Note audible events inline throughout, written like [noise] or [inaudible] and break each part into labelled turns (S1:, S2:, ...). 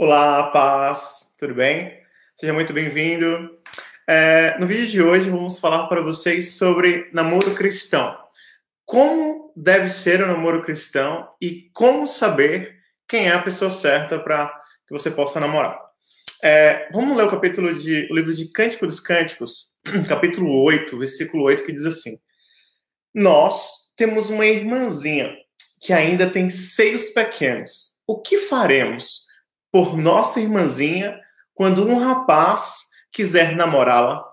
S1: Olá, paz, tudo bem? Seja muito bem-vindo. É, no vídeo de hoje, vamos falar para vocês sobre namoro cristão. Como deve ser o namoro cristão e como saber quem é a pessoa certa para que você possa namorar. É, vamos ler o capítulo de o livro de Cântico dos Cânticos, [clears throat] capítulo 8, versículo 8, que diz assim: Nós temos uma irmãzinha que ainda tem seios pequenos. O que faremos? Por nossa irmãzinha quando um rapaz quiser namorá-la.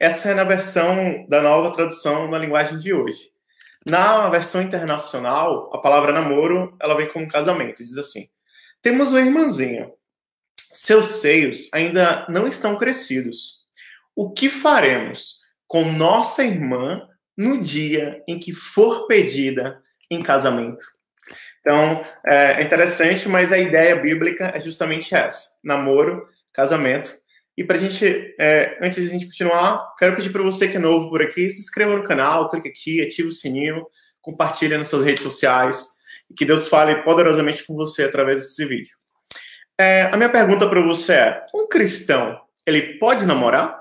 S1: Essa é na versão da nova tradução na linguagem de hoje. Na versão internacional, a palavra namoro, ela vem como casamento, diz assim: Temos uma irmãzinha. Seus seios ainda não estão crescidos. O que faremos com nossa irmã no dia em que for pedida em casamento? Então, é, é interessante, mas a ideia bíblica é justamente essa: namoro, casamento. E para a gente, é, antes de a gente continuar, quero pedir para você que é novo por aqui, se inscreva no canal, clique aqui, ative o sininho, compartilhe nas suas redes sociais e que Deus fale poderosamente com você através desse vídeo. É, a minha pergunta para você é: um cristão ele pode namorar?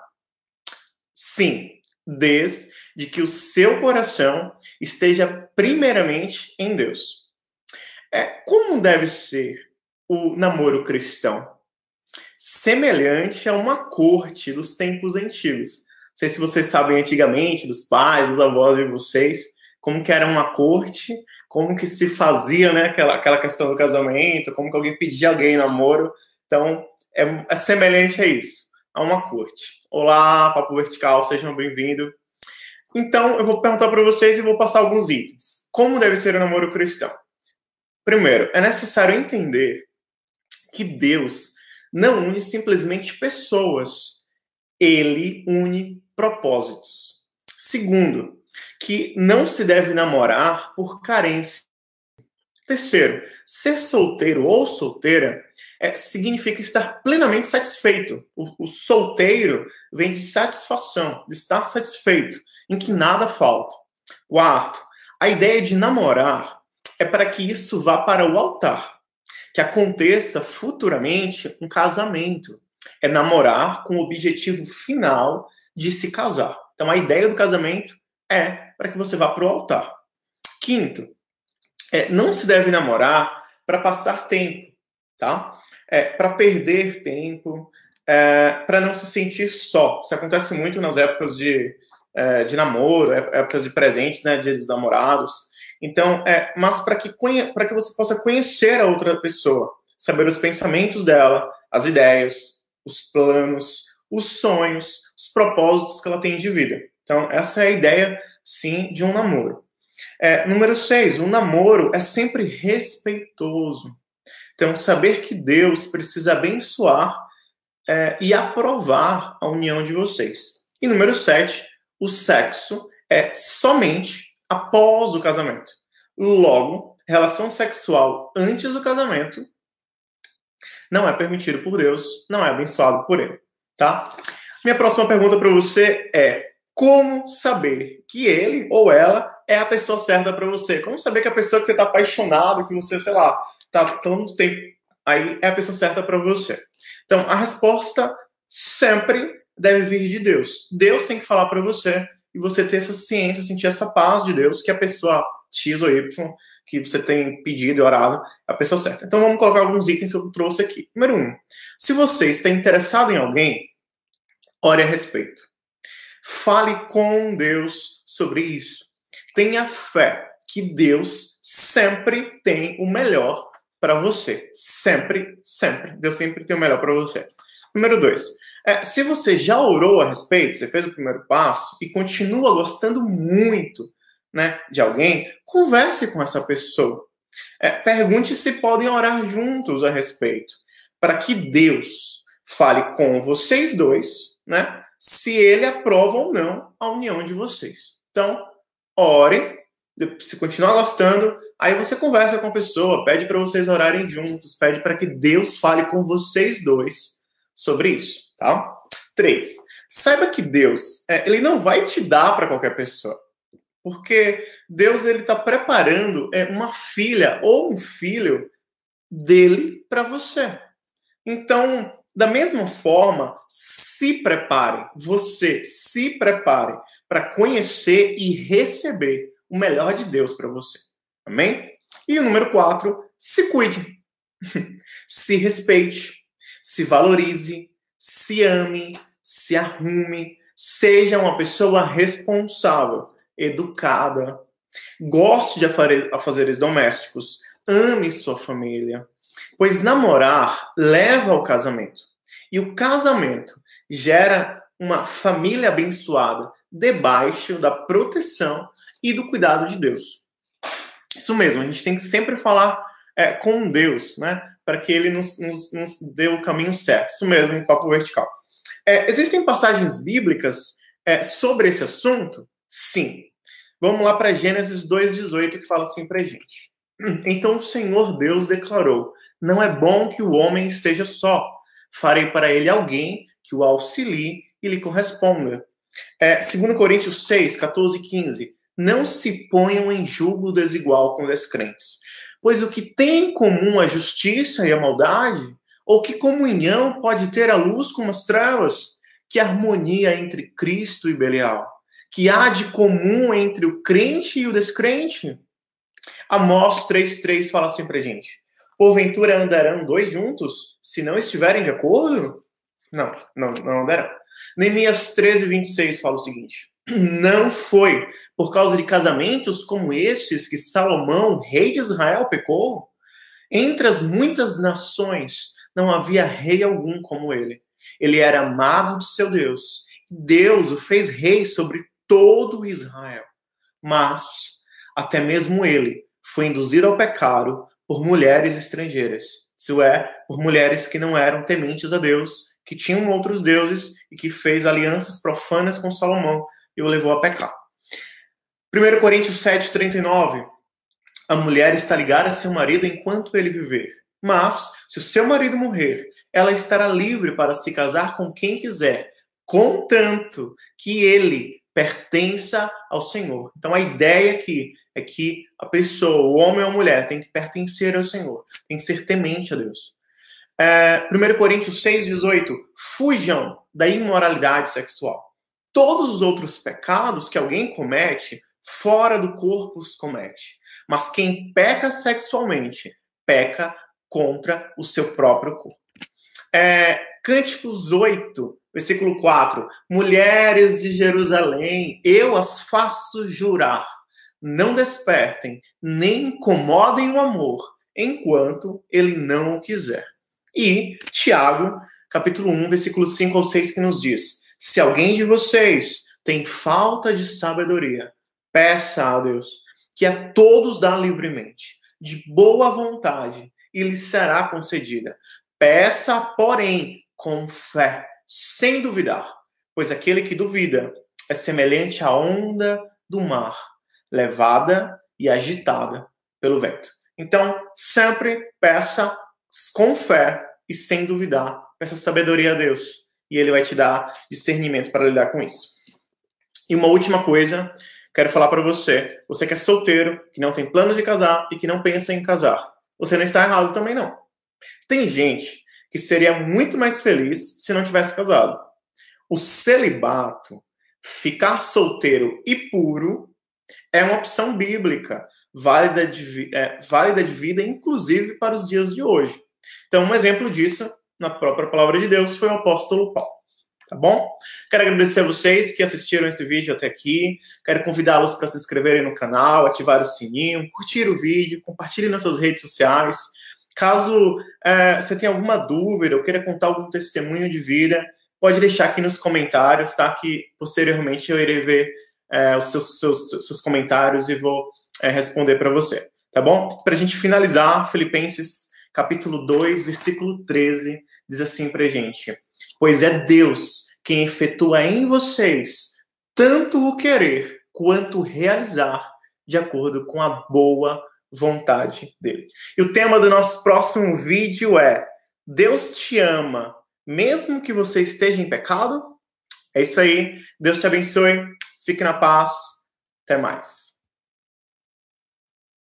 S1: Sim, desde que o seu coração esteja primeiramente em Deus. É, como deve ser o namoro cristão? Semelhante a uma corte dos tempos antigos. Não sei se vocês sabem antigamente, dos pais, dos avós de vocês, como que era uma corte, como que se fazia, né, aquela, aquela questão do casamento, como que alguém pedia alguém namoro. Então, é, é semelhante a isso, a uma corte. Olá, Papo Vertical, sejam bem-vindos. Então, eu vou perguntar para vocês e vou passar alguns itens. Como deve ser o namoro cristão? Primeiro, é necessário entender que Deus não une simplesmente pessoas, ele une propósitos. Segundo, que não se deve namorar por carência. Terceiro, ser solteiro ou solteira é, significa estar plenamente satisfeito. O, o, solteiro vem de satisfação, de estar satisfeito, em que nada falta. Quarto, a ideia de namorar é para que isso vá para o altar, que aconteça futuramente um casamento. É namorar com o objetivo final de se casar. Então a ideia do casamento é para que você vá para o altar. Quinto, é, não se deve namorar para passar tempo, tá? É, para perder tempo, é, para não se sentir só. Isso acontece muito nas épocas de, é, de namoro, é, épocas de presentes, né, de namorados. Então, é, mas para que, que você possa conhecer a outra pessoa, saber os pensamentos dela, as ideias, os planos, os sonhos, os propósitos que ela tem de vida. Então, essa é a ideia, sim, de um namoro. É, número seis, um namoro é sempre respeitoso. Então, saber que Deus precisa abençoar é, e aprovar a união de vocês. E número sete, o sexo é somente após o casamento. Logo, relação sexual antes do casamento não é permitido por Deus, não é abençoado por Ele, tá? Minha próxima pergunta para você é: como saber que ele ou ela é a pessoa certa para você? Como saber que a pessoa que você está apaixonado, que você, sei lá, tá tanto tempo aí é a pessoa certa para você? Então, a resposta sempre deve vir de Deus. Deus tem que falar para você e você ter essa ciência, sentir essa paz de Deus, que a pessoa X ou Y que você tem pedido e orado é a pessoa certa. Então vamos colocar alguns itens que eu trouxe aqui. Número um, se você está interessado em alguém, ore a respeito. Fale com Deus sobre isso. Tenha fé que Deus sempre tem o melhor para você. Sempre, sempre. Deus sempre tem o melhor para você. Número dois, é, se você já orou a respeito, você fez o primeiro passo e continua gostando muito né, de alguém, converse com essa pessoa. É, pergunte se podem orar juntos a respeito, para que Deus fale com vocês dois, né, se ele aprova ou não a união de vocês. Então, ore, se continuar gostando, aí você conversa com a pessoa, pede para vocês orarem juntos, pede para que Deus fale com vocês dois sobre isso, tá? Três, saiba que Deus, é, ele não vai te dar para qualquer pessoa, porque Deus ele está preparando é, uma filha ou um filho dele para você. Então, da mesma forma, se prepare, você se prepare para conhecer e receber o melhor de Deus para você. Amém? E o número quatro, se cuide, [laughs] se respeite, se valorize, se ame, se arrume, seja uma pessoa responsável, educada, goste de afazeres domésticos, ame sua família, pois namorar leva ao casamento. E o casamento gera uma família abençoada debaixo da proteção e do cuidado de Deus. Isso mesmo, a gente tem que sempre falar é, com Deus, né? Para que ele nos, nos, nos, dê o caminho certo. Isso mesmo, em papo vertical. É, existem passagens bíblicas é, sobre esse assunto? Sim. Vamos lá para Gênesis 2,18, que fala assim para gente. [clears throat] Então o Senhor Deus declarou: Não é bom que o homem esteja só. Farei para ele alguém que o auxilie e lhe corresponda. É, 2 Coríntios 6, 14 e 15. Não se ponham em julgo desigual com descrentes. Pois o que tem em comum a justiça e a maldade? Ou que comunhão pode ter a luz com as trevas? Que harmonia entre Cristo e Belial? Que há de comum entre o crente e o descrente? Amós 3,3 fala assim pra gente: Porventura andarão dois juntos, se não estiverem de acordo? Não, não, não andarão. Neemias 13, 26 fala o seguinte: [clears throat] Não foi por causa de casamentos como estes que Salomão, rei de Israel, pecou? Entre as muitas nações não havia rei algum como ele. Ele era amado de seu Deus. Deus o fez rei sobre todo Israel. Mas até mesmo ele foi induzido ao pecado por mulheres estrangeiras. Isso é, por mulheres que não eram tementes a Deus, que tinham outros deuses e que fez alianças profanas com Salomão e o levou a pecar. 1 Coríntios 7, 39. A mulher está ligada a seu marido enquanto ele viver. Mas, se o seu marido morrer, ela estará livre para se casar com quem quiser, contanto que ele pertença ao Senhor. Então a ideia aqui é que a pessoa, o homem ou a mulher, tem que pertencer ao Senhor, tem que ser temente a Deus. É, 1 Coríntios 6, 18. Fujam da imoralidade sexual. Todos os outros pecados que alguém comete, fora do corpo os comete. Mas quem peca sexualmente, peca contra o seu próprio corpo. É, Cânticos 8, versículo 4. Mulheres de Jerusalém, eu as faço jurar. Não despertem, nem incomodem o amor, enquanto ele não o quiser. E Tiago, capítulo 1, versículo 5 ao 6, que nos diz: Se alguém de vocês tem falta de sabedoria, peça a Deus, que a todos dá livremente, de boa vontade, e lhe será concedida. Peça, porém, com fé, sem duvidar, pois aquele que duvida é semelhante à onda do mar, levada e agitada pelo vento. Então, sempre peça com fé e sem duvidar, peça sabedoria a Deus, e ele vai te dar discernimento para lidar com isso. E uma última coisa, quero falar para você, você que é solteiro, que não tem planos de casar e que não pensa em casar. Você não está errado também não. Tem gente que seria muito mais feliz se não tivesse casado. O celibato, ficar solteiro e puro, é uma opção bíblica, válida de, é, válida de vida, inclusive para os dias de hoje. Então, um exemplo disso, na própria palavra de Deus, foi o apóstolo Paulo. Tá bom? Quero agradecer a vocês que assistiram esse vídeo até aqui. Quero convidá-los para se inscreverem no canal, ativar o sininho, curtir o vídeo, compartilhem nas suas redes sociais. Caso é, você tenha alguma dúvida ou queira contar algum testemunho de vida, pode deixar aqui nos comentários, tá? Que posteriormente eu irei ver é, os seus, seus, seus, comentários e vou é, responder para você, tá bom? Para a gente finalizar, Filipenses capítulo 2, versículo 13, diz assim para gente: Pois é Deus quem efetua em vocês tanto o querer quanto o realizar, de acordo com a boa vontade dele. E o tema do nosso próximo vídeo é: Deus te ama, mesmo que você esteja em pecado? É isso aí. Deus te abençoe. Fique na paz. Até mais.